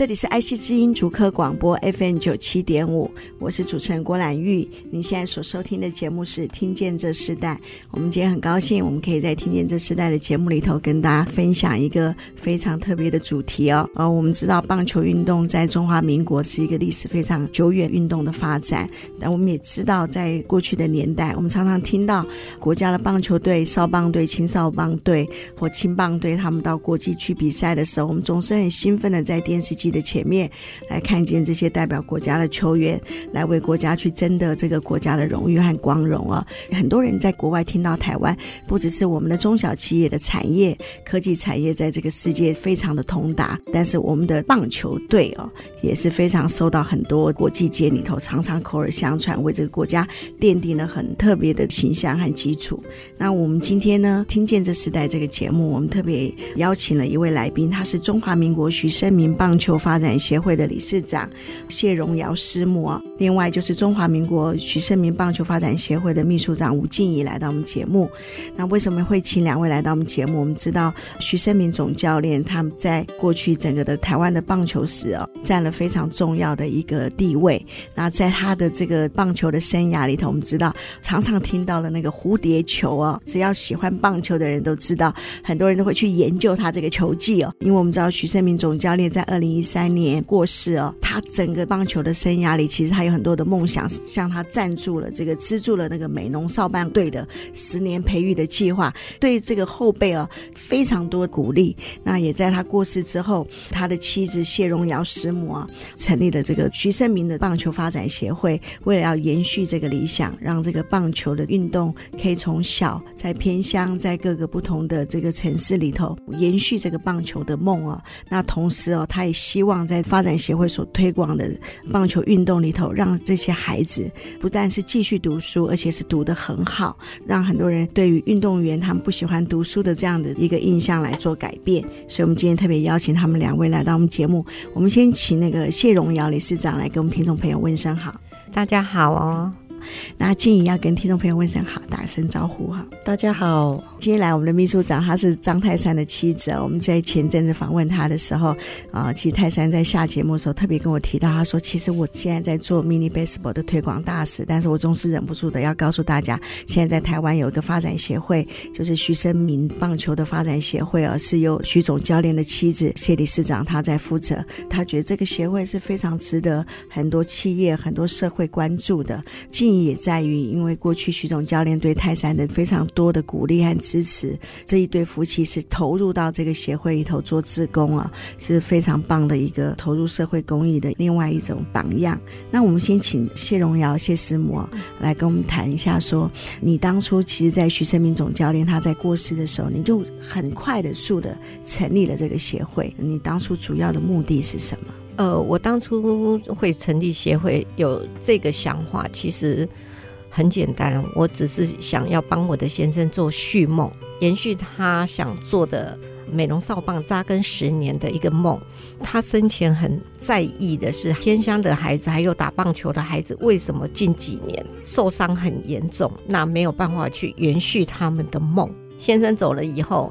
这里是爱惜之音竹科广播 FM 九七点五，我是主持人郭兰玉。您现在所收听的节目是《听见这世代》。我们今天很高兴，我们可以在《听见这世代》的节目里头跟大家分享一个非常特别的主题哦。呃，我们知道棒球运动在中华民国是一个历史非常久远运动的发展，但我们也知道，在过去的年代，我们常常听到国家的棒球队、少棒队、青少棒队或青棒队他们到国际去比赛的时候，我们总是很兴奋的在电视机。的前面来看见这些代表国家的球员来为国家去争得这个国家的荣誉和光荣啊！很多人在国外听到台湾，不只是我们的中小企业的产业、科技产业在这个世界非常的通达，但是我们的棒球队哦也是非常受到很多国际界里头常常口耳相传，为这个国家奠定了很特别的形象和基础。那我们今天呢，听见这时代这个节目，我们特别邀请了一位来宾，他是中华民国徐生明棒球发展协会的理事长谢荣尧师母，另外就是中华民国徐盛明棒球发展协会的秘书长吴静怡来到我们节目。那为什么会请两位来到我们节目？我们知道徐盛明总教练他们在过去整个的台湾的棒球史啊，占了非常重要的一个地位。那在他的这个棒球的生涯里头，我们知道常常听到了那个蝴蝶球啊，只要喜欢棒球的人都知道，很多人都会去研究他这个球技哦。因为我们知道徐盛明总教练在二零一三年过世哦，他整个棒球的生涯里，其实他有很多的梦想，像他赞助了这个资助了那个美浓少棒队的十年培育的计划，对这个后辈哦非常多鼓励。那也在他过世之后，他的妻子谢荣尧师母啊，成立了这个徐生明的棒球发展协会，为了要延续这个理想，让这个棒球的运动可以从小在偏乡，在各个不同的这个城市里头延续这个棒球的梦啊。那同时哦，他也希望在发展协会所推广的棒球运动里头，让这些孩子不但是继续读书，而且是读得很好，让很多人对于运动员他们不喜欢读书的这样的一个印象来做改变。所以，我们今天特别邀请他们两位来到我们节目。我们先请那个谢荣尧理事长来跟我们听众朋友问声好。大家好哦。那静怡要跟听众朋友问声好，打声招呼哈。大家好，今天来我们的秘书长，他是张泰山的妻子。我们在前阵子访问他的时候，啊、其实泰山在下节目的时候特别跟我提到，他说，其实我现在在做 mini baseball 的推广大使，但是我总是忍不住的要告诉大家，现在在台湾有一个发展协会，就是徐生明棒球的发展协会，而是由徐总教练的妻子谢理事长他在负责。他觉得这个协会是非常值得很多企业、很多社会关注的。也在于，因为过去徐总教练对泰山的非常多的鼓励和支持，这一对夫妻是投入到这个协会里头做志工啊，是非常棒的一个投入社会公益的另外一种榜样。那我们先请谢荣尧谢师母来跟我们谈一下说，说你当初其实，在徐生明总教练他在过世的时候，你就很快的速的成立了这个协会，你当初主要的目的是什么？呃，我当初会成立协会，有这个想法，其实很简单，我只是想要帮我的先生做续梦，延续他想做的美容少棒扎根十年的一个梦。他生前很在意的是偏乡的孩子，还有打棒球的孩子，为什么近几年受伤很严重？那没有办法去延续他们的梦。先生走了以后，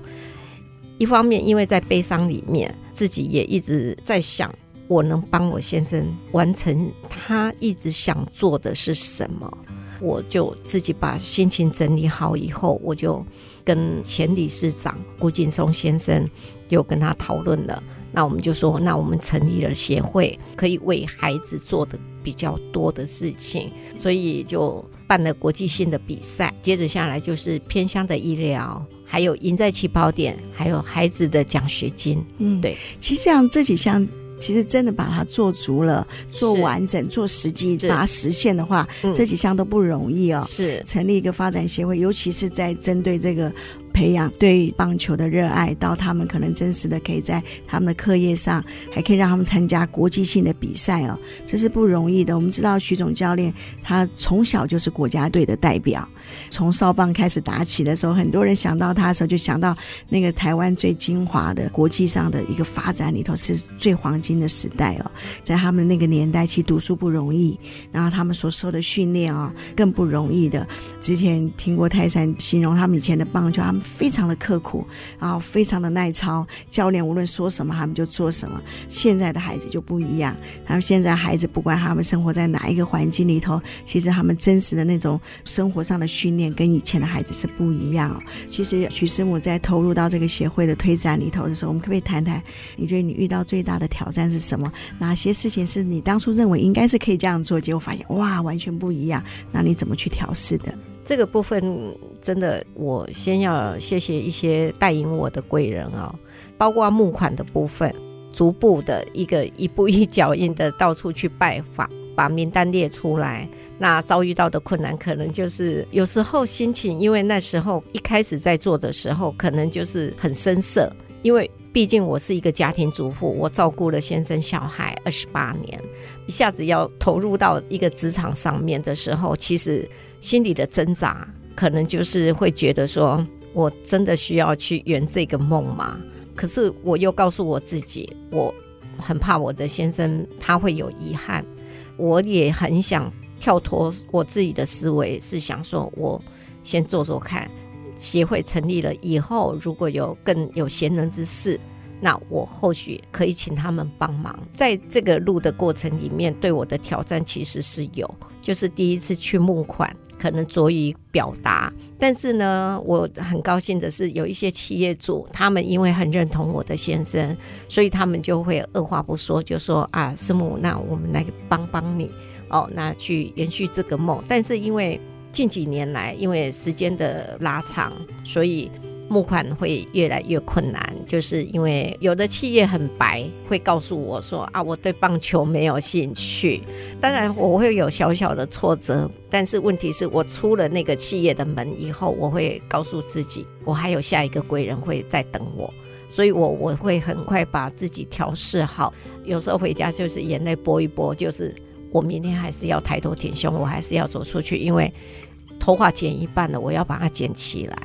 一方面因为在悲伤里面，自己也一直在想。我能帮我先生完成他一直想做的是什么？我就自己把心情整理好以后，我就跟前理事长顾劲松先生就跟他讨论了。那我们就说，那我们成立了协会，可以为孩子做的比较多的事情，所以就办了国际性的比赛。接着下来就是偏乡的医疗，还有赢在起跑点，还有孩子的奖学金。嗯，对，其实像这几项。其实真的把它做足了，做完整，做实际，把它实现的话，这几项都不容易哦。是成立一个发展协会，尤其是在针对这个。培养对棒球的热爱，到他们可能真实的可以在他们的课业上，还可以让他们参加国际性的比赛哦，这是不容易的。我们知道徐总教练他从小就是国家队的代表，从少棒开始打起的时候，很多人想到他的时候，就想到那个台湾最精华的国际上的一个发展里头是最黄金的时代哦，在他们那个年代，其实读书不容易，然后他们所受的训练啊更不容易的。之前听过泰山形容他们以前的棒球，他们非常的刻苦，然后非常的耐操，教练无论说什么，他们就做什么。现在的孩子就不一样，他们现在孩子不管他们生活在哪一个环境里头，其实他们真实的那种生活上的训练跟以前的孩子是不一样哦。其实徐师母在投入到这个协会的推展里头的时候，我们可不可以谈谈？你觉得你遇到最大的挑战是什么？哪些事情是你当初认为应该是可以这样做，结果发现哇，完全不一样？那你怎么去调试的？这个部分真的，我先要谢谢一些带领我的贵人哦，包括募款的部分，逐步的一个一步一脚印的到处去拜访，把名单列出来。那遭遇到的困难，可能就是有时候心情，因为那时候一开始在做的时候，可能就是很生涩，因为。毕竟我是一个家庭主妇，我照顾了先生小孩二十八年，一下子要投入到一个职场上面的时候，其实心里的挣扎可能就是会觉得说，我真的需要去圆这个梦吗？可是我又告诉我自己，我很怕我的先生他会有遗憾，我也很想跳脱我自己的思维，是想说我先做做看。协会成立了以后，如果有更有贤能之士，那我或许可以请他们帮忙。在这个路的过程里面，对我的挑战其实是有，就是第一次去募款，可能拙于表达。但是呢，我很高兴的是，有一些企业主，他们因为很认同我的先生，所以他们就会二话不说，就说啊，师母，那我们来帮帮你哦，那去延续这个梦。但是因为近几年来，因为时间的拉长，所以募款会越来越困难。就是因为有的企业很白，会告诉我说：“啊，我对棒球没有兴趣。”当然，我会有小小的挫折，但是问题是我出了那个企业的门以后，我会告诉自己，我还有下一个贵人会在等我，所以我我会很快把自己调试好。有时候回家就是眼泪拨一拨，就是。我明天还是要抬头挺胸，我还是要走出去，因为头发剪一半了，我要把它剪起来。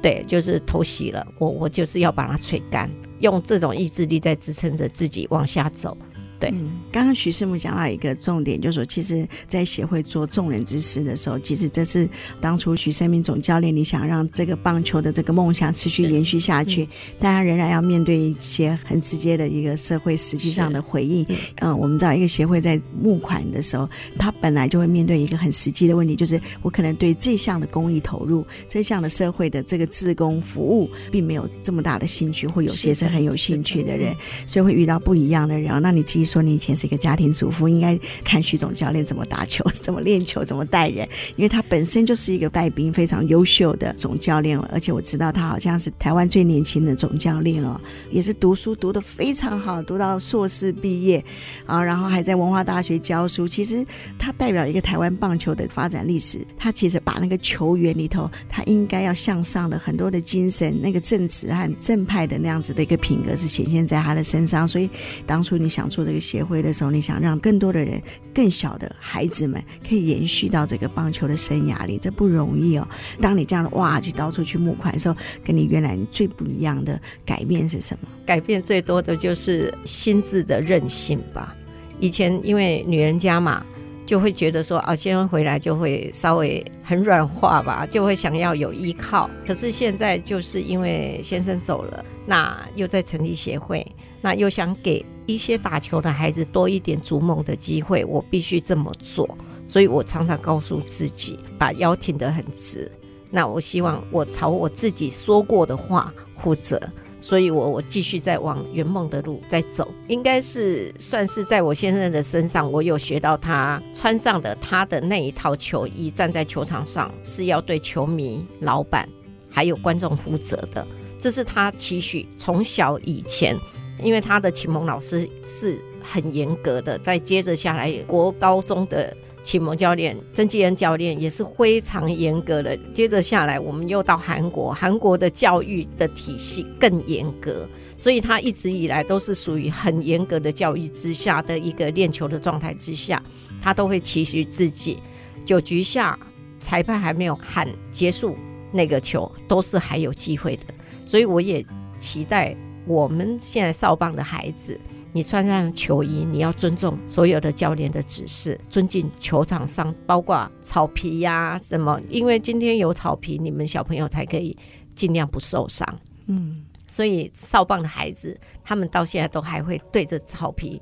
对，就是头洗了，我我就是要把它吹干，用这种意志力在支撑着自己往下走。对，嗯，刚刚徐师母讲到一个重点，就是说，其实，在协会做众人之事的时候，其实这是当初徐生明总教练，你想让这个棒球的这个梦想持续延续下去，嗯、但他仍然要面对一些很直接的一个社会实际上的回应。嗯，呃，我们知道一个协会在募款的时候，他本来就会面对一个很实际的问题，就是我可能对这项的公益投入，这项的社会的这个志工服务，并没有这么大的兴趣，或有些是很有兴趣的人，所以会遇到不一样的人。那你自己。说你以前是一个家庭主妇，应该看徐总教练怎么打球、怎么练球、怎么带人，因为他本身就是一个带兵非常优秀的总教练。而且我知道他好像是台湾最年轻的总教练哦，也是读书读得非常好，读到硕士毕业啊，然后还在文化大学教书。其实他代表一个台湾棒球的发展历史。他其实把那个球员里头，他应该要向上的很多的精神，那个正直和正派的那样子的一个品格是显现在他的身上。所以当初你想做这个。协会的时候，你想让更多的人、更小的孩子们可以延续到这个棒球的生涯里，这不容易哦。当你这样哇，去到处去募款的时候，跟你原来最不一样的改变是什么？改变最多的就是心智的韧性吧。以前因为女人家嘛，就会觉得说啊，先生回来就会稍微很软化吧，就会想要有依靠。可是现在就是因为先生走了，那又在成立协会，那又想给。一些打球的孩子多一点逐梦的机会，我必须这么做。所以我常常告诉自己，把腰挺得很直。那我希望我朝我自己说过的话负责。所以我我继续在往圆梦的路在走。应该是算是在我先生的身上，我有学到他穿上的他的那一套球衣，站在球场上是要对球迷、老板还有观众负责的。这是他期许从小以前。因为他的启蒙老师是很严格的，再接着下来，国高中的启蒙教练曾纪恩教练也是非常严格的。接着下来，我们又到韩国，韩国的教育的体系更严格，所以他一直以来都是属于很严格的教育之下的一个练球的状态之下，他都会期许自己九局下裁判还没有喊结束那个球，都是还有机会的。所以我也期待我们现在少棒的孩子。你穿上球衣，你要尊重所有的教练的指示，尊敬球场上包括草皮呀、啊、什么，因为今天有草皮，你们小朋友才可以尽量不受伤。嗯，所以少棒的孩子，他们到现在都还会对着草皮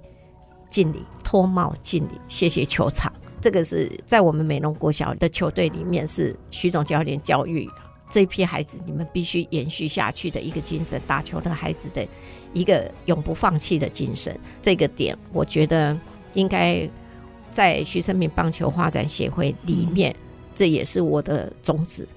敬礼、脱帽敬礼，谢谢球场。这个是在我们美浓国小的球队里面，是徐总教练教育。这批孩子，你们必须延续下去的一个精神，打球的孩子的一个永不放弃的精神。这个点，我觉得应该在徐生明棒球发展协会里面，嗯、这也是我的宗旨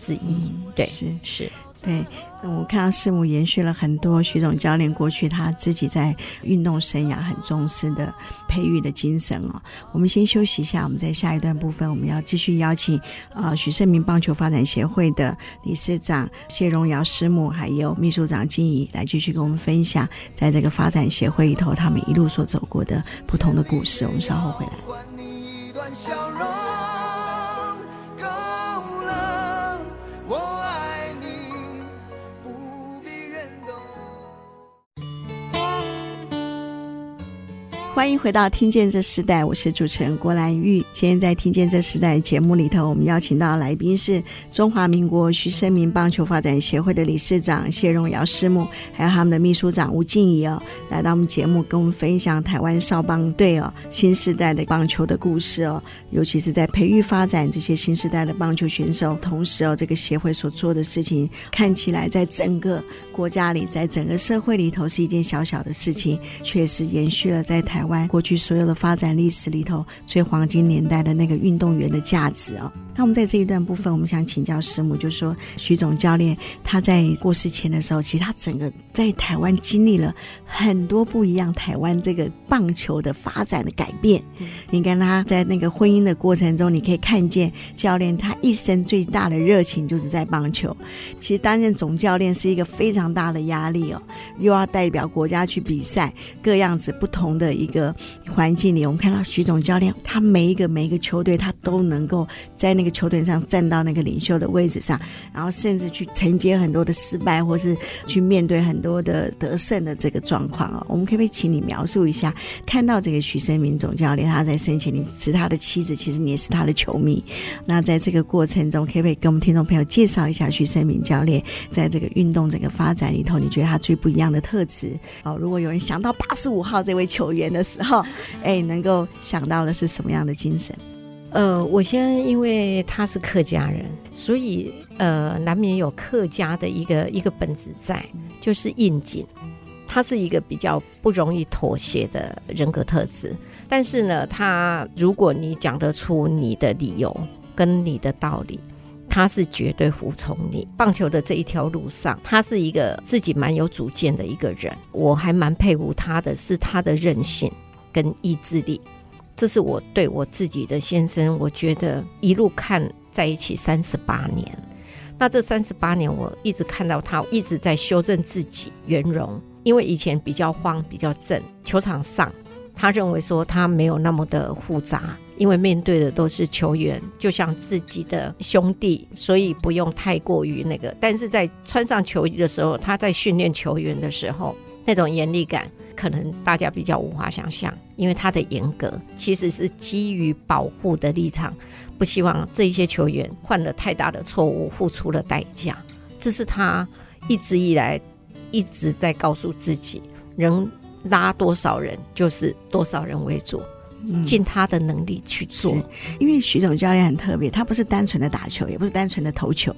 之一。嗯、对，是是。对，我看到师母延续了很多徐总教练过去他自己在运动生涯很重视的培育的精神哦。我们先休息一下，我们在下一段部分我们要继续邀请呃许胜明棒球发展协会的理事长谢荣尧师母，还有秘书长金怡来继续跟我们分享，在这个发展协会里头他们一路所走过的不同的故事。我们稍后回来。你一段笑容欢迎回到《听见这时代》，我是主持人郭兰玉。今天在《听见这时代》节目里头，我们邀请到来宾是中华民国徐生明棒球发展协会的理事长谢荣尧师母，还有他们的秘书长吴静怡哦，来到我们节目跟我们分享台湾少棒队哦新时代的棒球的故事哦，尤其是在培育发展这些新时代的棒球选手，同时哦，这个协会所做的事情看起来在整个国家里，在整个社会里头是一件小小的事情，确实延续了在台。过去所有的发展历史里头最黄金年代的那个运动员的价值哦。那我们在这一段部分，我们想请教师母，就是说徐总教练他在过世前的时候，其实他整个在台湾经历了很多不一样，台湾这个棒球的发展的改变。你跟他在那个婚姻的过程中，你可以看见教练他一生最大的热情就是在棒球。其实担任总教练是一个非常大的压力哦，又要代表国家去比赛，各样子不同的一个环境里，我们看到徐总教练他每一个每一个球队，他都能够在那个。那个球队上站到那个领袖的位置上，然后甚至去承接很多的失败，或是去面对很多的得胜的这个状况啊。我们可不可以请你描述一下，看到这个许生明总教练他在生前，你是他的妻子，其实你也是他的球迷。那在这个过程中，可不可以跟我们听众朋友介绍一下许生明教练在这个运动整个发展里头，你觉得他最不一样的特质？哦，如果有人想到八十五号这位球员的时候，哎，能够想到的是什么样的精神？呃，我先因为他是客家人，所以呃，难免有客家的一个一个本质在，就是硬颈。他是一个比较不容易妥协的人格特质，但是呢，他如果你讲得出你的理由跟你的道理，他是绝对服从你。棒球的这一条路上，他是一个自己蛮有主见的一个人，我还蛮佩服他的是他的韧性跟意志力。这是我对我自己的先生，我觉得一路看在一起三十八年，那这三十八年我一直看到他一直在修正自己圆融，因为以前比较慌比较正，球场上他认为说他没有那么的复杂，因为面对的都是球员，就像自己的兄弟，所以不用太过于那个。但是在穿上球衣的时候，他在训练球员的时候，那种严厉感。可能大家比较无法想象，因为他的严格其实是基于保护的立场，不希望这一些球员犯了太大的错误，付出了代价。这是他一直以来一直在告诉自己：能拉多少人，就是多少人为主。尽他的能力去做，嗯、因为徐总教练很特别，他不是单纯的打球，也不是单纯的投球，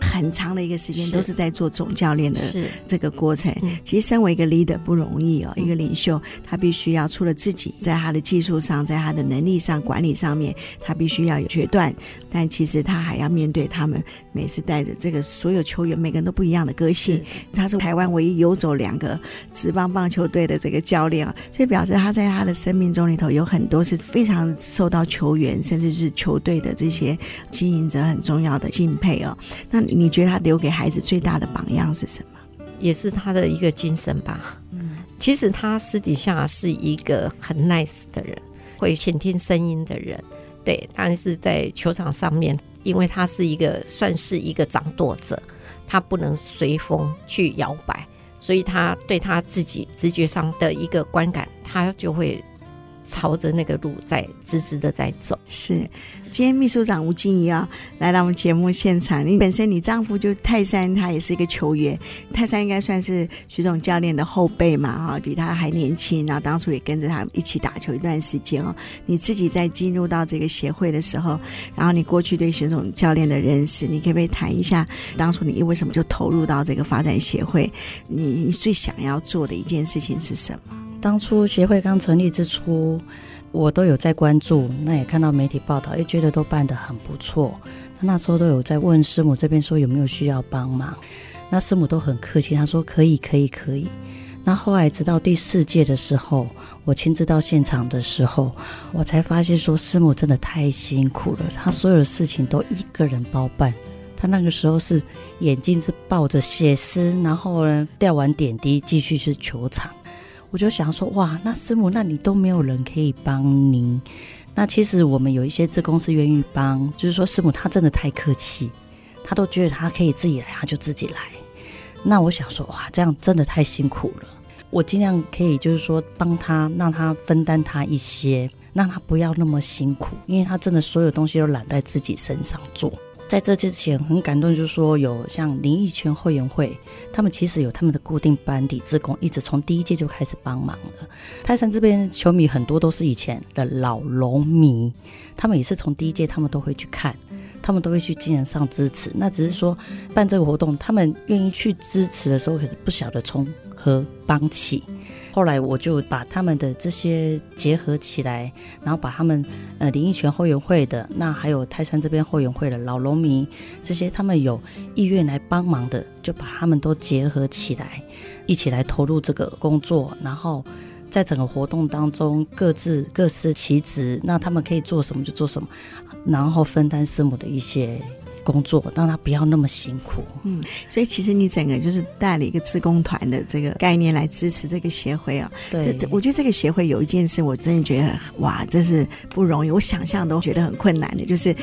很长的一个时间都是在做总教练的这个过程。其实，身为一个 leader 不容易哦，一个领袖，他必须要除了自己，在他的技术上，在他的能力上、管理上面，他必须要有决断。但其实他还要面对他们每次带着这个所有球员，每个人都不一样的个性。他是台湾唯一游走两个职棒棒球队的这个教练啊，所以表示他在他的生命中里头有很都是非常受到球员甚至是球队的这些经营者很重要的敬佩哦。那你觉得他留给孩子最大的榜样是什么？也是他的一个精神吧。嗯，其实他私底下是一个很 nice 的人，会倾听声音的人。对，但是在球场上面，因为他是一个算是一个掌舵者，他不能随风去摇摆，所以他对他自己直觉上的一个观感，他就会朝着那个路在直直的在走。是。今天秘书长吴静怡啊，来到我们节目现场。你本身你丈夫就泰山，他也是一个球员。泰山应该算是徐总教练的后辈嘛，哈，比他还年轻。然后当初也跟着他一起打球一段时间哦。你自己在进入到这个协会的时候，然后你过去对徐总教练的认识，你可不可以谈一下当初你为什么就投入到这个发展协会？你你最想要做的一件事情是什么？当初协会刚成立之初。我都有在关注，那也看到媒体报道，也觉得都办得很不错。那那时候都有在问师母这边说有没有需要帮忙，那师母都很客气，他说可以，可以，可以。那后来直到第四届的时候，我亲自到现场的时候，我才发现说师母真的太辛苦了，她所有的事情都一个人包办。她那个时候是眼睛是抱着血丝，然后呢吊完点滴继续去球场。我就想说，哇，那师母，那你都没有人可以帮您？那其实我们有一些志工是愿意帮，就是说师母她真的太客气，她都觉得她可以自己来，她就自己来。那我想说，哇，这样真的太辛苦了。我尽量可以，就是说帮她，让她分担她一些，让她不要那么辛苦，因为她真的所有东西都揽在自己身上做。在这之前很感动，就是说有像林益全后援会，他们其实有他们的固定班底志工，一直从第一届就开始帮忙了。泰山这边球迷很多都是以前的老龙迷，他们也是从第一届他们都会去看，他们都会去精神上支持。那只是说办这个活动，他们愿意去支持的时候，可是不晓得从何帮起。后来我就把他们的这些结合起来，然后把他们呃林荫泉后援会的，那还有泰山这边后援会的老农民这些，他们有意愿来帮忙的，就把他们都结合起来，一起来投入这个工作，然后在整个活动当中各自各司其职，那他们可以做什么就做什么，然后分担师母的一些。工作让他不要那么辛苦，嗯，所以其实你整个就是带了一个志工团的这个概念来支持这个协会啊。对，我觉得这个协会有一件事，我真的觉得哇，这是不容易，我想象都觉得很困难的，就是。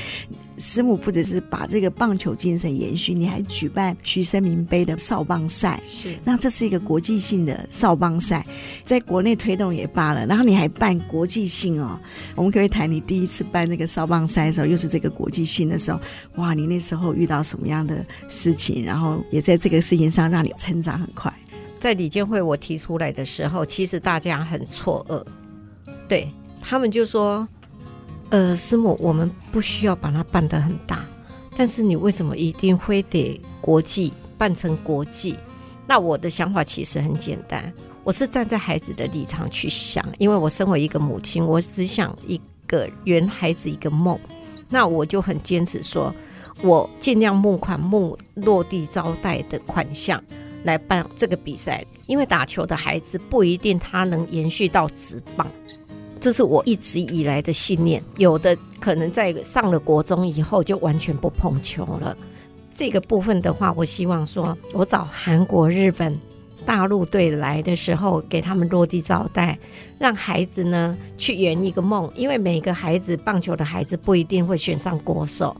师母不只是把这个棒球精神延续，你还举办徐生明杯的少棒赛，是，那这是一个国际性的少棒赛，在国内推动也罢了，然后你还办国际性哦。我们可以谈你第一次办那个少棒赛的时候，又是这个国际性的时候，哇，你那时候遇到什么样的事情？然后也在这个事情上让你成长很快。在李建会我提出来的时候，其实大家很错愕，对，他们就说。呃，师母，我们不需要把它办得很大，但是你为什么一定非得国际办成国际？那我的想法其实很简单，我是站在孩子的立场去想，因为我身为一个母亲，我只想一个圆孩子一个梦，那我就很坚持说，我尽量募款募落地招待的款项来办这个比赛，因为打球的孩子不一定他能延续到职棒。这是我一直以来的信念。有的可能在上了国中以后就完全不碰球了。这个部分的话，我希望说，我找韩国、日本、大陆队来的时候，给他们落地招待，让孩子呢去圆一个梦。因为每个孩子棒球的孩子不一定会选上国手，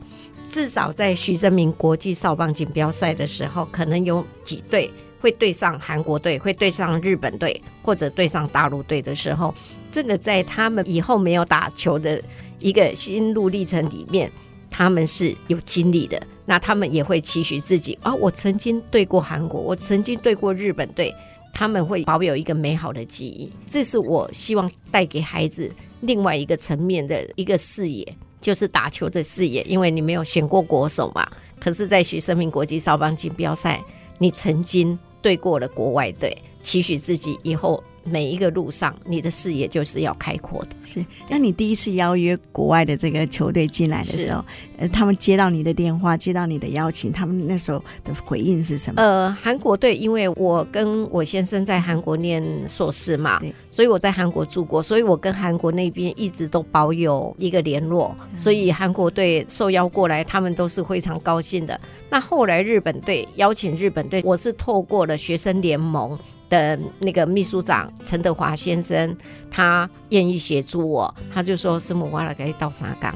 至少在徐生明国际少棒锦标赛的时候，可能有几队会对上韩国队，会对上日本队，或者对上大陆队的时候。这个在他们以后没有打球的一个心路历程里面，他们是有经历的。那他们也会期许自己啊，我曾经对过韩国，我曾经对过日本队，他们会保有一个美好的记忆。这是我希望带给孩子另外一个层面的一个视野，就是打球的视野。因为你没有选过国手嘛，可是，在徐生明国际少棒锦标赛，你曾经对过了国外队，期许自己以后。每一个路上，你的视野就是要开阔的。是，那你第一次邀约国外的这个球队进来的时候，呃，他们接到你的电话，接到你的邀请，他们那时候的回应是什么？呃，韩国队，因为我跟我先生在韩国念硕士嘛，所以我在韩国住过，所以我跟韩国那边一直都保有一个联络，所以韩国队受邀过来，他们都是非常高兴的。那后来日本队邀请日本队，我是透过了学生联盟。呃那个秘书长陈德华先生，他愿意协助我，他就说：“师母，我来给你倒沙缸。”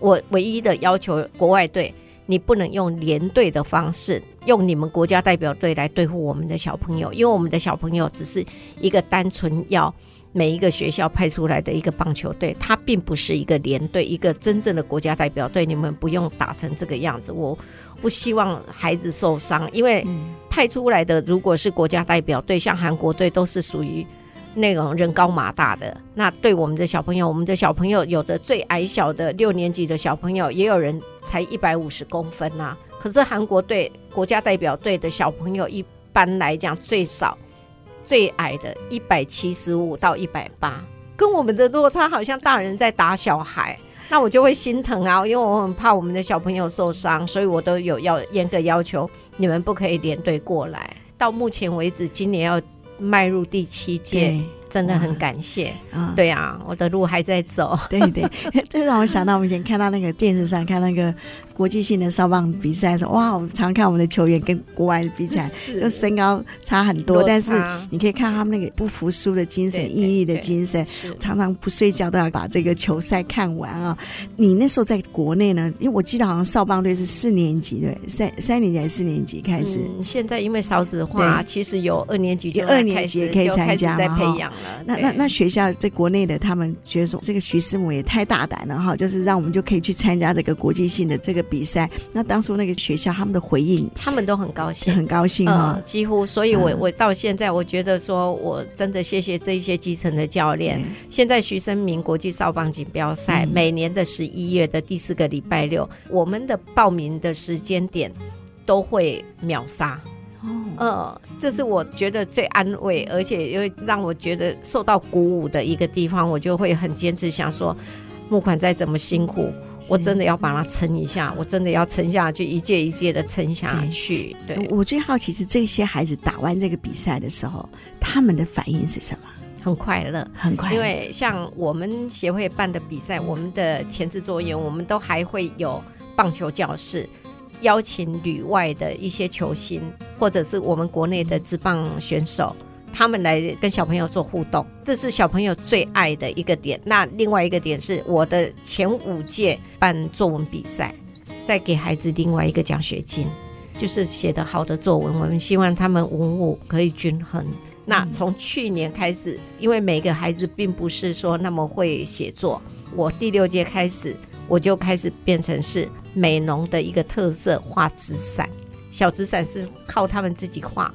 我唯一的要求，国外队你不能用连队的方式，用你们国家代表队来对付我们的小朋友，因为我们的小朋友只是一个单纯要每一个学校派出来的一个棒球队，他并不是一个连队，一个真正的国家代表队。你们不用打成这个样子，我。不希望孩子受伤，因为派出来的如果是国家代表队，像韩国队都是属于那种人高马大的。那对我们的小朋友，我们的小朋友有的最矮小的六年级的小朋友，也有人才一百五十公分呐、啊。可是韩国队国家代表队的小朋友，一般来讲最少最矮的一百七十五到一百八，跟我们的落差好像大人在打小孩。那我就会心疼啊，因为我很怕我们的小朋友受伤，所以我都有要严格要求，你们不可以连队过来。到目前为止，今年要迈入第七届。真的很感谢，嗯，对啊，我的路还在走。对对，这让我想到我们以前看到那个电视上看那个国际性的少棒比赛的时候，哇，我们常看我们的球员跟国外的比起来，就身高差很多，但是你可以看他们那个不服输的精神、毅力的精神，常常不睡觉都要把这个球赛看完啊。你那时候在国内呢？因为我记得好像少棒队是四年级对，三三年级还是四年级开始？嗯，现在因为少子化，其实有二年级就二年级也可以参加在培养了。那那那学校在国内的，他们觉得说这个徐师母也太大胆了哈，就是让我们就可以去参加这个国际性的这个比赛。那当初那个学校他们的回应，他们都很高兴，很高兴哈、呃，几乎。所以我我到现在我觉得说我真的谢谢这一些基层的教练。现在徐生明国际少棒锦标赛每年的十一月的第四个礼拜六，我们的报名的时间点都会秒杀。嗯、呃，这是我觉得最安慰，而且又让我觉得受到鼓舞的一个地方。我就会很坚持，想说，募款再怎么辛苦，我真的要把它撑一下，我真的要撑下去，一届一届的撑下去。对，对我最好奇是这些孩子打完这个比赛的时候，他们的反应是什么？很快乐，很快乐。因为像我们协会办的比赛，我们的前置作业，我们都还会有棒球教室。邀请旅外的一些球星，或者是我们国内的职棒选手，他们来跟小朋友做互动，这是小朋友最爱的一个点。那另外一个点是我的前五届办作文比赛，再给孩子另外一个奖学金，就是写得好的作文，我们希望他们文武可以均衡。那从去年开始，因为每个孩子并不是说那么会写作，我第六届开始。我就开始变成是美农的一个特色画纸伞，小纸伞是靠他们自己画，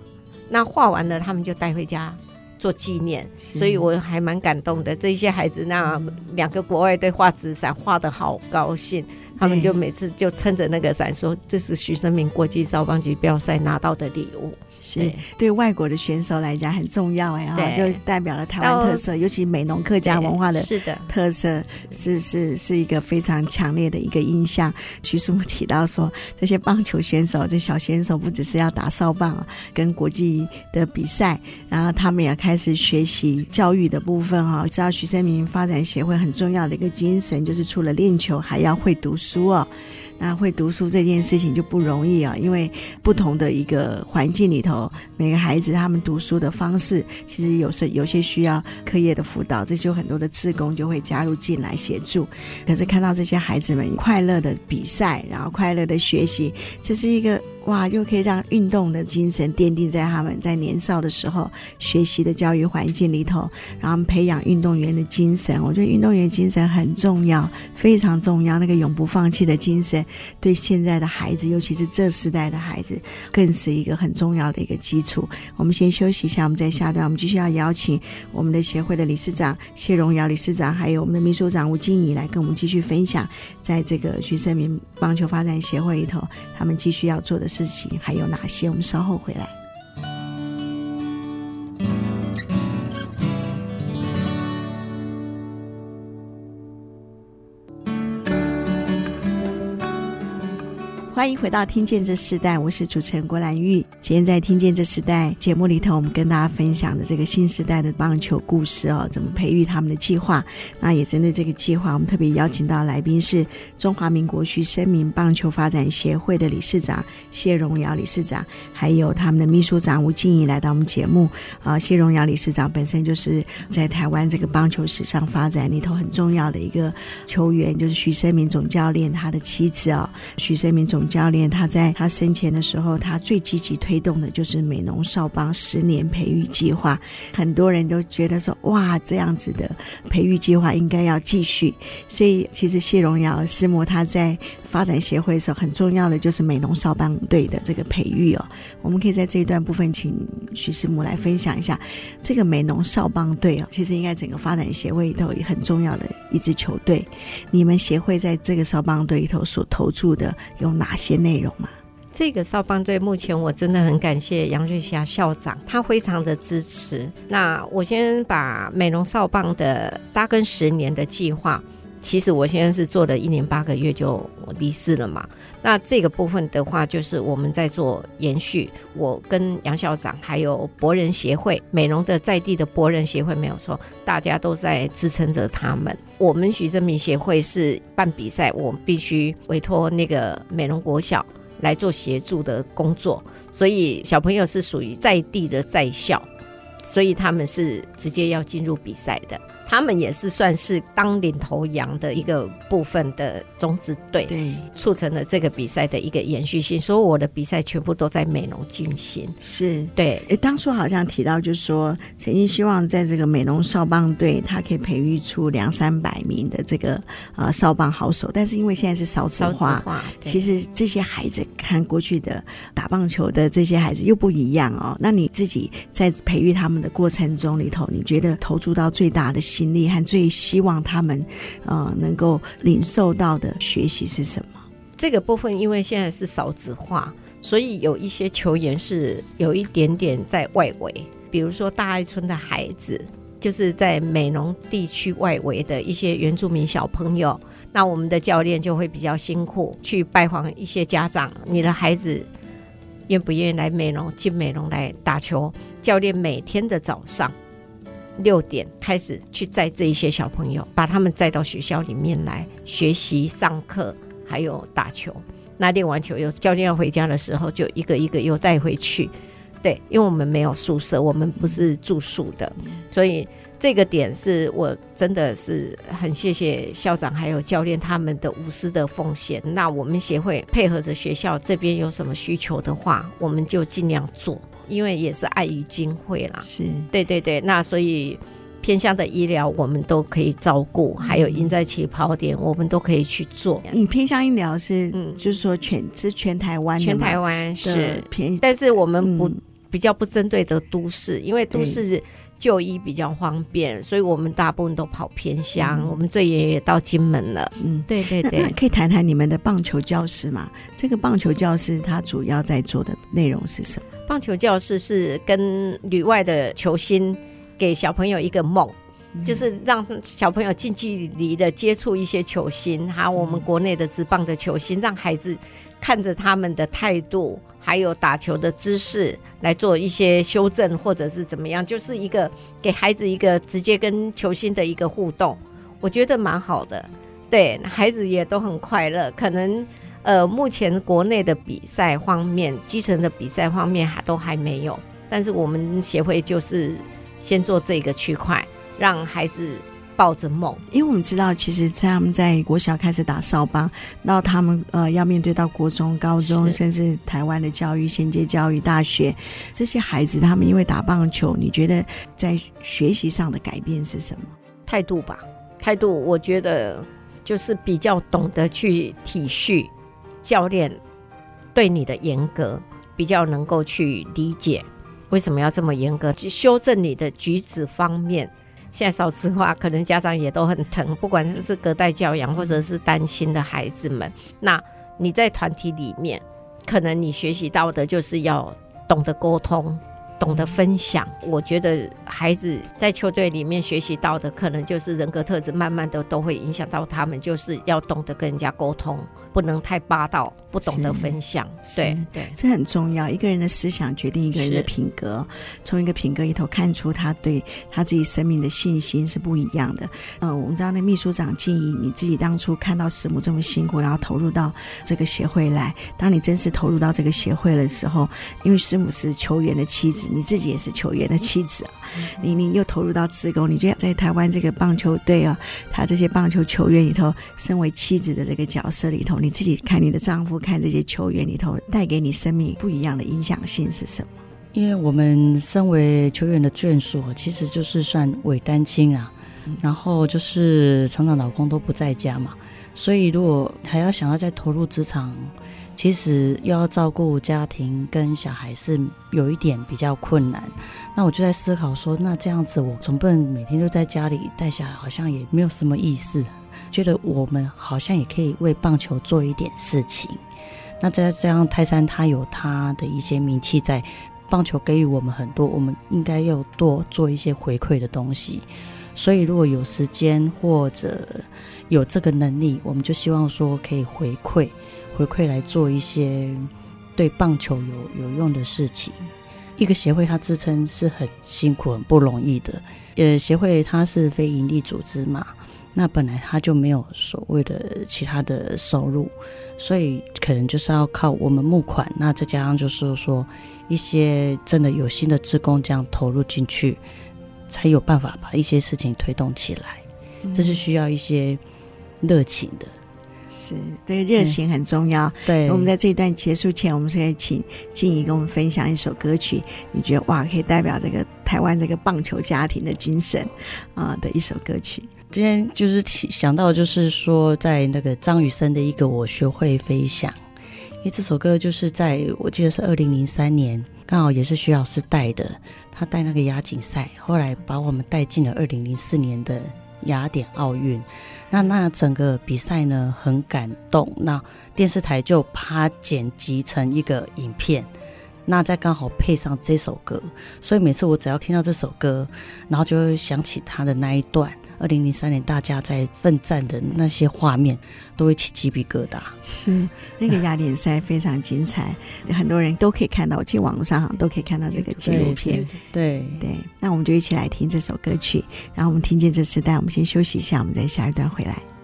那画完了他们就带回家做纪念，所以我还蛮感动的。这些孩子那两个国外队画纸伞画的好高兴，他们就每次就撑着那个伞说：“这是徐生明国际少棒锦标赛拿到的礼物。”是对，对外国的选手来讲很重要哎，哈，就代表了台湾特色，尤其美浓客家文化的特色，是是是，是一个非常强烈的一个印象。徐师母提到说，这些棒球选手，这小选手不只是要打扫棒，跟国际的比赛，然后他们也开始学习教育的部分哈。知道徐生明发展协会很重要的一个精神，就是除了练球，还要会读书哦。那会读书这件事情就不容易啊，因为不同的一个环境里头，每个孩子他们读书的方式，其实有时有些需要课业的辅导，这就很多的志工就会加入进来协助。可是看到这些孩子们快乐的比赛，然后快乐的学习，这是一个。哇，又可以让运动的精神奠定在他们在年少的时候学习的教育环境里头，然后培养运动员的精神。我觉得运动员精神很重要，非常重要。那个永不放弃的精神，对现在的孩子，尤其是这时代的孩子，更是一个很重要的一个基础。我们先休息一下，我们再下段，我们继续要邀请我们的协会的理事长谢荣尧理事长，还有我们的秘书长吴静怡来跟我们继续分享，在这个徐生明棒球发展协会里头，他们继续要做的事情还有哪些？我们稍后回来。欢迎回到《听见这时代》，我是主持人郭兰玉。今天在《听见这时代》节目里头，我们跟大家分享的这个新时代的棒球故事哦，怎么培育他们的计划。那也针对这个计划，我们特别邀请到来宾是中华民国徐生明棒球发展协会的理事长谢荣尧理事长，还有他们的秘书长吴静怡来到我们节目。啊，谢荣尧理事长本身就是在台湾这个棒球史上发展里头很重要的一个球员，就是徐生明总教练他的妻子哦，徐生明总。教练他在他生前的时候，他最积极推动的就是美农少帮十年培育计划。很多人都觉得说，哇，这样子的培育计划应该要继续。所以，其实谢荣尧师母他在发展协会时候，很重要的就是美浓少棒队的这个培育哦。我们可以在这一段部分请徐师母来分享一下这个美浓少棒队哦。其实应该整个发展协会里头也很重要的一支球队。你们协会在这个少棒队里头所投注的有哪？些内容吗？这个少棒队目前我真的很感谢杨瑞霞校长，他非常的支持。那我先把美浓少棒的扎根十年的计划，其实我现在是做了一年八个月就离世了嘛。那这个部分的话，就是我们在做延续。我跟杨校长还有博人协会，美容的在地的博人协会没有错，大家都在支撑着他们。我们徐正明协会是办比赛，我们必须委托那个美容国小来做协助的工作，所以小朋友是属于在地的在校，所以他们是直接要进入比赛的。他们也是算是当领头羊的一个部分的种子队，对，促成了这个比赛的一个延续性。所以我的比赛全部都在美浓进行。是对，诶，当初好像提到，就是说曾经希望在这个美浓少棒队，他可以培育出两三百名的这个呃少棒好手。但是因为现在是少子化，化其实这些孩子看过去的打棒球的这些孩子又不一样哦。那你自己在培育他们的过程中里头，你觉得投注到最大的？心力和最希望他们呃能够领受到的学习是什么？这个部分因为现在是少子化，所以有一些球员是有一点点在外围，比如说大爱村的孩子，就是在美浓地区外围的一些原住民小朋友，那我们的教练就会比较辛苦去拜访一些家长，你的孩子愿不愿意来美浓进美浓来打球？教练每天的早上。六点开始去载这一些小朋友，把他们载到学校里面来学习、上课，还有打球。那练完球，有教练要回家的时候，就一个一个又带回去。对，因为我们没有宿舍，我们不是住宿的，所以这个点是我真的是很谢谢校长还有教练他们的无私的奉献。那我们协会配合着学校这边有什么需求的话，我们就尽量做。因为也是碍于经费啦，是。对对对，那所以偏向的医疗我们都可以照顾，还有赢在起跑点我们都可以去做。你偏向医疗是，嗯，就是说全是全台湾，全台湾是。偏，但是我们不、嗯、比较不针对的都市，因为都市。就医比较方便，所以我们大部分都跑偏乡。嗯、我们最远也到金门了。嗯，对对对。可以谈谈你们的棒球教室吗？这个棒球教室它主要在做的内容是什么？棒球教室是跟旅外的球星给小朋友一个梦，嗯、就是让小朋友近距离的接触一些球星，还有我们国内的职棒的球星，让孩子看着他们的态度。还有打球的姿势来做一些修正，或者是怎么样，就是一个给孩子一个直接跟球星的一个互动，我觉得蛮好的。对，孩子也都很快乐。可能呃，目前国内的比赛方面，基层的比赛方面还都还没有，但是我们协会就是先做这个区块，让孩子。抱着梦，因为我们知道，其实他们在国小开始打少棒，到他们呃要面对到国中、高中，甚至台湾的教育、衔接教育、大学，这些孩子他们因为打棒球，你觉得在学习上的改变是什么？态度吧，态度，我觉得就是比较懂得去体恤教练对你的严格，比较能够去理解为什么要这么严格，去修正你的举止方面。现在少子化，可能家长也都很疼，不管是隔代教养或者是担心的孩子们。那你在团体里面，可能你学习到的就是要懂得沟通，懂得分享。我觉得孩子在球队里面学习到的，可能就是人格特质，慢慢的都会影响到他们，就是要懂得跟人家沟通，不能太霸道，不懂得分享。对对，这很重要。一个人的思想决定一个人的品格，从一个品格里头看出他对他自己生命的信心是不一样的。嗯、呃，我们知道那秘书长静怡，你自己当初看到师母这么辛苦，然后投入到这个协会来，当你真是投入到这个协会的时候，因为师母是球员的妻子，你自己也是球员的妻子啊，你你又投入到职工，你觉得在台湾这个棒球队啊，他这些棒球球员里头，身为妻子的这个角色里头，你自己看你的丈夫，看这些球员里头，带给你生命不一样的影响性是什么？因为我们身为球员的眷属，其实就是算伪单亲啊，然后就是常常老公都不在家嘛，所以如果还要想要再投入职场。其实要照顾家庭跟小孩是有一点比较困难，那我就在思考说，那这样子我总不能每天都在家里带小孩，好像也没有什么意思。觉得我们好像也可以为棒球做一点事情。那再这样，泰山他有他的一些名气在，棒球给予我们很多，我们应该要多做一些回馈的东西。所以如果有时间或者有这个能力，我们就希望说可以回馈。回馈来做一些对棒球有有用的事情。一个协会它支撑是很辛苦、很不容易的。呃，协会它是非营利组织嘛，那本来他就没有所谓的其他的收入，所以可能就是要靠我们募款。那再加上就是说一些真的有心的职工这样投入进去，才有办法把一些事情推动起来。这是需要一些热情的。是，对热情很重要。对，我们在这一段结束前，我们是可以请静怡跟我们分享一首歌曲，你觉得哇，可以代表这个台湾这个棒球家庭的精神啊、呃、的一首歌曲。今天就是提想到，就是说在那个张雨生的一个我学会飞翔，因为这首歌就是在我记得是二零零三年，刚好也是徐老师带的，他带那个亚锦赛，后来把我们带进了二零零四年的雅典奥运。那那整个比赛呢，很感动，那电视台就把它剪辑成一个影片，那再刚好配上这首歌，所以每次我只要听到这首歌，然后就会想起他的那一段。二零零三年，大家在奋战的那些画面，都会起鸡皮疙瘩。是那个亚典赛非常精彩，很多人都可以看到，其实网络上都可以看到这个纪录片。对对，对，那我们就一起来听这首歌曲，然后我们听见这时代，我们先休息一下，我们再下一段回来。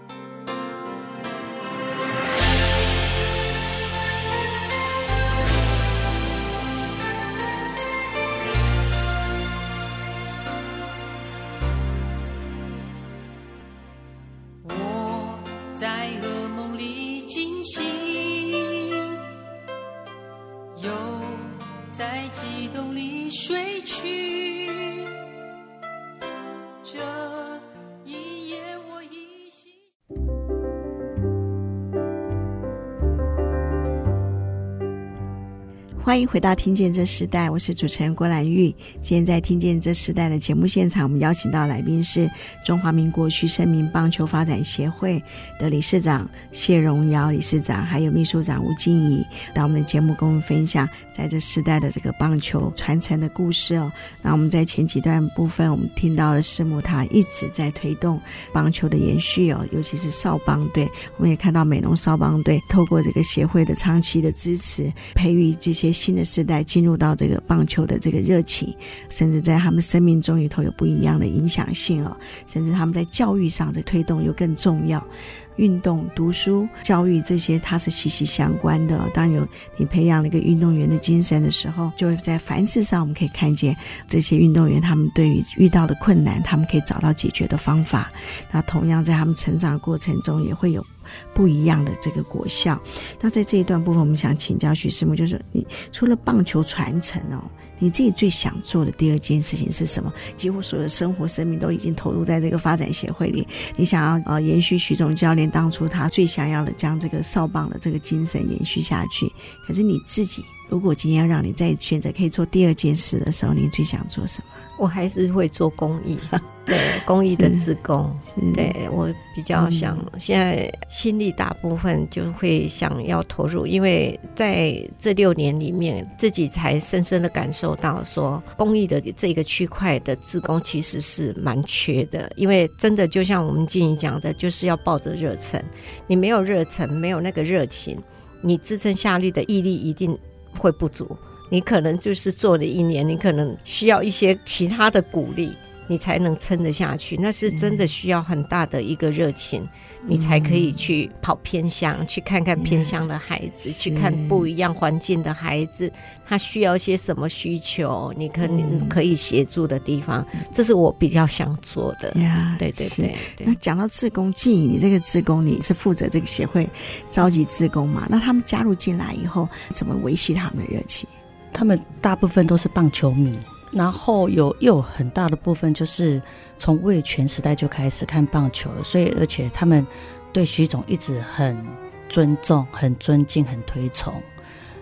回到《听见这时代》，我是主持人郭兰玉。今天在《听见这时代》的节目现场，我们邀请到来宾是中华民国徐胜民棒球发展协会的理事长谢荣尧理事长，还有秘书长吴静怡，到我们的节目跟我们分享在这时代的这个棒球传承的故事哦。那我们在前几段部分，我们听到了师母他一直在推动棒球的延续哦，尤其是少棒队。我们也看到美浓少棒队透过这个协会的长期的支持，培育这些。新的时代进入到这个棒球的这个热情，甚至在他们生命中里头有不一样的影响性哦，甚至他们在教育上的推动又更重要。运动、读书、教育这些，它是息息相关的。当有你培养了一个运动员的精神的时候，就会在凡事上我们可以看见这些运动员，他们对于遇到的困难，他们可以找到解决的方法。那同样在他们成长过程中，也会有。不一样的这个国校。那在这一段部分，我们想请教徐师母，就是你除了棒球传承哦，你自己最想做的第二件事情是什么？几乎所有生活、生命都已经投入在这个发展协会里。你想要呃延续徐总教练当初他最想要的，将这个扫棒的这个精神延续下去。可是你自己，如果今天要让你再选择可以做第二件事的时候，你最想做什么？我还是会做公益。对公益的自工，对我比较想现在心力大部分就会想要投入，因为在这六年里面，自己才深深的感受受到说，公益的这个区块的自工其实是蛮缺的，因为真的就像我们经理讲的，就是要抱着热忱，你没有热忱，没有那个热情，你支撑下去的毅力一定会不足，你可能就是做了一年，你可能需要一些其他的鼓励。你才能撑得下去，那是真的需要很大的一个热情，你才可以去跑偏乡，嗯、去看看偏乡的孩子，去看不一样环境的孩子，他需要一些什么需求，你可能可以协助的地方，嗯，这是我比较想做的。呀，对对对，对。那讲到志工，静怡，你这个志工你是负责这个协会召集志工嘛？那他们加入进来以后，怎么维系他们的热情？他们大部分都是棒球迷。然后有又有很大的部分就是从魏全时代就开始看棒球了，所以而且他们对徐总一直很尊重、很尊敬、很推崇。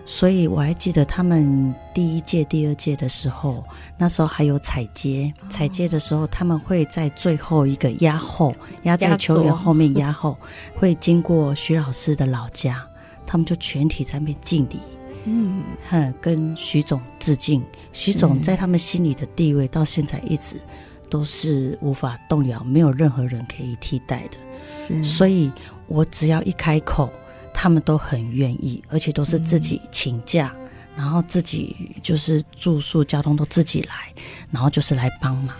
所以我还记得他们第一届、第二届的时候，那时候还有踩街，踩街的时候他们会在最后一个压后，压在球员后面压后，会经过徐老师的老家，他们就全体在那边敬礼。嗯，哼，跟徐总致敬。徐总在他们心里的地位，到现在一直都是无法动摇，没有任何人可以替代的。是，所以我只要一开口，他们都很愿意，而且都是自己请假，嗯，然后自己就是住宿、交通都自己来，然后就是来帮忙。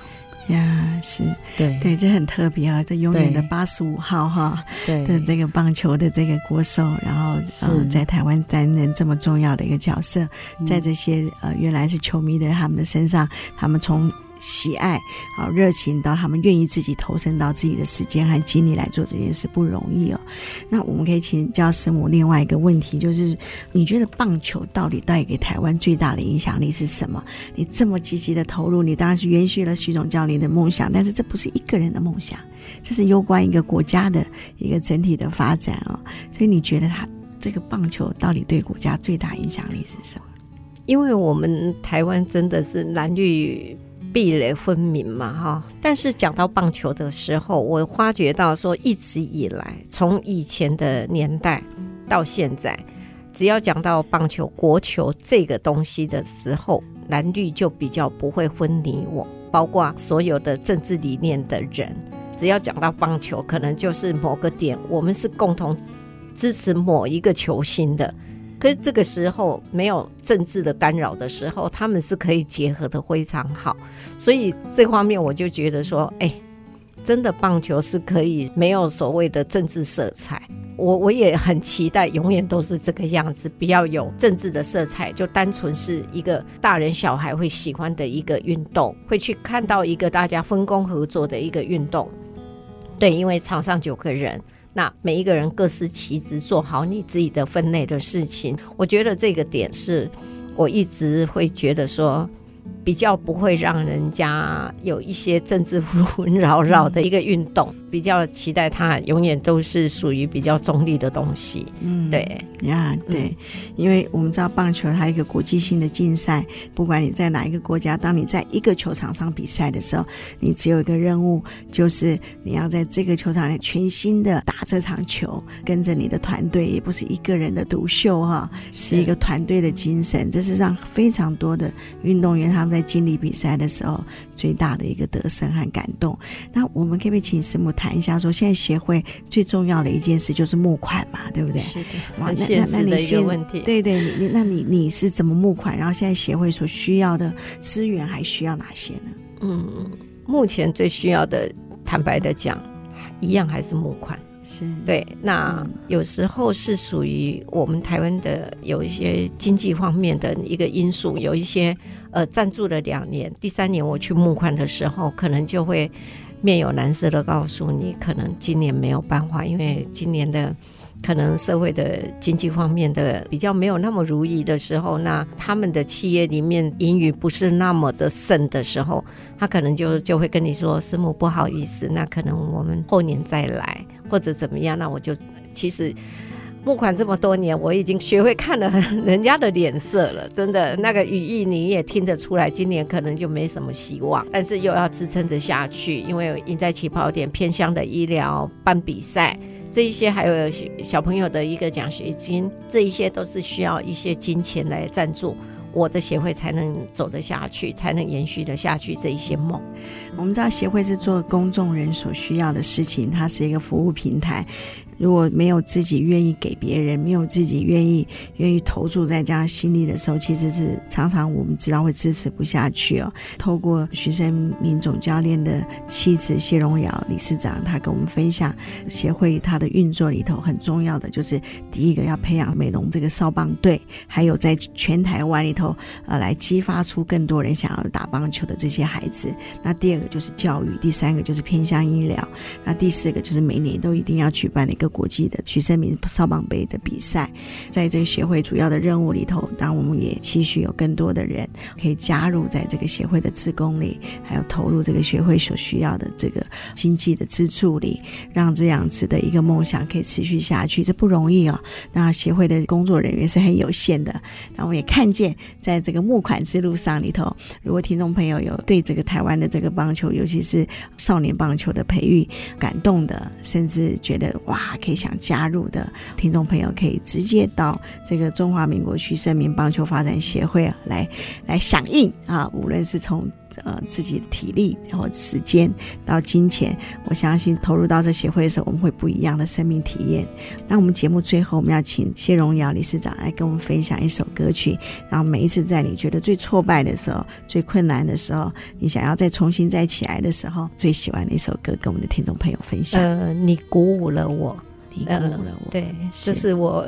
呀，是对对，这很特别啊！这永远的八十五号哈，对的这个棒球的这个国手，然后呃，在台湾担任这么重要的一个角色，在这些呃原来是球迷的他们的身上，他们从。喜爱啊，热情到他们愿意自己投身到自己的时间和精力来做这件事不容易哦。那我们可以请教师母另外一个问题，就是你觉得棒球到底带给台湾最大的影响力是什么？你这么积极的投入，你当然是延续了徐总教练的梦想，但是这不是一个人的梦想，这是攸关一个国家的一个整体的发展哦。所以你觉得他这个棒球到底对国家最大影响力是什么？因为我们台湾真的是蓝绿。壁垒分明嘛，哈！但是讲到棒球的时候，我发觉到说，一直以来，从以前的年代到现在，只要讲到棒球、国球这个东西的时候，蓝绿就比较不会分你我，包括所有的政治理念的人，只要讲到棒球，可能就是某个点，我们是共同支持某一个球星的。可是这个时候没有政治的干扰的时候，他们是可以结合的非常好，所以这方面我就觉得说，哎，真的棒球是可以没有所谓的政治色彩。我我也很期待永远都是这个样子，不要有政治的色彩，就单纯是一个大人小孩会喜欢的一个运动，会去看到一个大家分工合作的一个运动。对，因为场上九个人。那每一个人各司其职，做好你自己的分内的事情。我觉得这个点是我一直会觉得说。比较不会让人家有一些政治纷纷扰扰的一个运动，比较期待它永远都是属于比较中立的东西。嗯，对呀，对，嗯，因为我们知道棒球它一个国际性的竞赛，不管你在哪一个国家，当你在一个球场上比赛的时候，你只有一个任务，就是你要在这个球场里全新的打这场球，跟着你的团队，也不是一个人的独秀哈，是一个团队的精神，这是让非常多的运动员他们。在经历比赛的时候，最大的一个得胜和感动。那我们可不可以请师母谈一下说，说现在协会最重要的一件事就是募款嘛，对不对？是的，很现实的一个问题。对对，你你那你你是怎么募款？然后现在协会所需要的资源还需要哪些呢？嗯，目前最需要的，坦白的讲，一样还是募款。是对，那有时候是属于我们台湾的有一些经济方面的一个因素，有一些呃暂住了两年，第三年我去募款的时候，可能就会面有难色的告诉你，可能今年没有办法，因为今年的。可能社会的经济方面的比较没有那么如意的时候，那他们的企业里面盈余不是那么的盛的时候，他可能就就会跟你说：“师母不好意思，那可能我们后年再来，或者怎么样。”那我就其实募款这么多年，我已经学会看了人家的脸色了，真的那个语义你也听得出来，今年可能就没什么希望，但是又要支撑着下去，因为赢在起跑点，偏乡的医疗办比赛。这一些还有小朋友的一个奖学金，这一些都是需要一些金钱来赞助。我的协会才能走得下去，才能延续得下去这一些梦。我们知道协会是做公众人所需要的事情，它是一个服务平台。如果没有自己愿意给别人，没有自己愿意愿意投注在这样心力的时候，其实是常常我们知道会支持不下去哦。透过徐生明总教练的妻子谢荣瑶理事长，他跟我们分享协会它的运作里头很重要的就是第一个要培养美容这个少棒队，还有在全台湾里头呃来激发出更多人想要打棒球的这些孩子。那第二个就是教育，第三个就是偏向医疗，那第四个就是每年都一定要举办的一个。国际的徐生明少棒杯的比赛，在这个协会主要的任务里头，当然我们也期许有更多的人可以加入在这个协会的志工里，还有投入这个协会所需要的这个经济的资助里，让这样子的一个梦想可以持续下去，这不容易哦。那协会的工作人员是很有限的，那我们也看见在这个募款之路上里头，如果听众朋友有对这个台湾的这个棒球，尤其是少年棒球的培育感动的，甚至觉得哇。可以想加入的听众朋友，可以直接到这个中华民国区生明棒球发展协会来来响应啊！无论是从呃自己的体力然后时间到金钱，我相信投入到这协会的时候，我们会不一样的生命体验。那我们节目最后，我们要请谢荣尧理事长来跟我们分享一首歌曲。然后每一次在你觉得最挫败的时候、最困难的时候，你想要再重新再起来的时候，最喜欢的一首歌，跟我们的听众朋友分享。呃，你鼓舞了我。你鼓舞了我，呃、对，这是我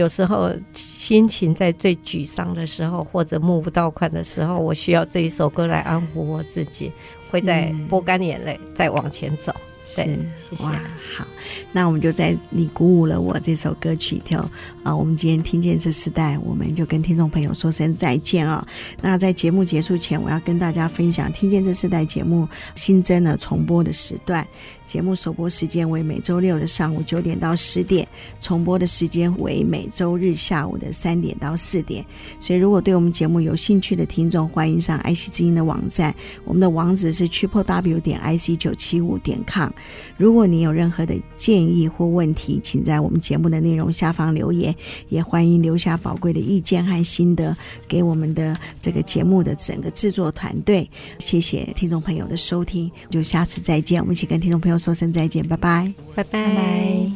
有时候心情在最沮丧的时候，或者募不到款的时候，我需要这一首歌来安抚我自己，会在拨干眼泪，再往前走。对，谢谢。好，那我们就在你鼓舞了我这首歌曲里头啊，我们今天听见这时代，我们就跟听众朋友说声再见啊。那在节目结束前，我要跟大家分享，听见这时代节目新增了重播的时段。节目首播时间为每周六的上午九点到十点，重播的时间为每周日下午的三点到四点。所以，如果对我们节目有兴趣的听众，欢迎上 IC 之音的网站，我们的网址是 triple w 点 ic 九七五点 com。如果你有任何的建议或问题，请在我们节目的内容下方留言，也欢迎留下宝贵的意见和心得给我们的这个节目的整个制作团队。谢谢听众朋友的收听，就下次再见，我们一起跟听众朋友。说声再见，拜拜，拜拜。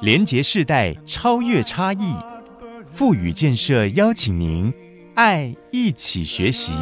连结世代，超越差异，富予建设邀请您，爱一起学习。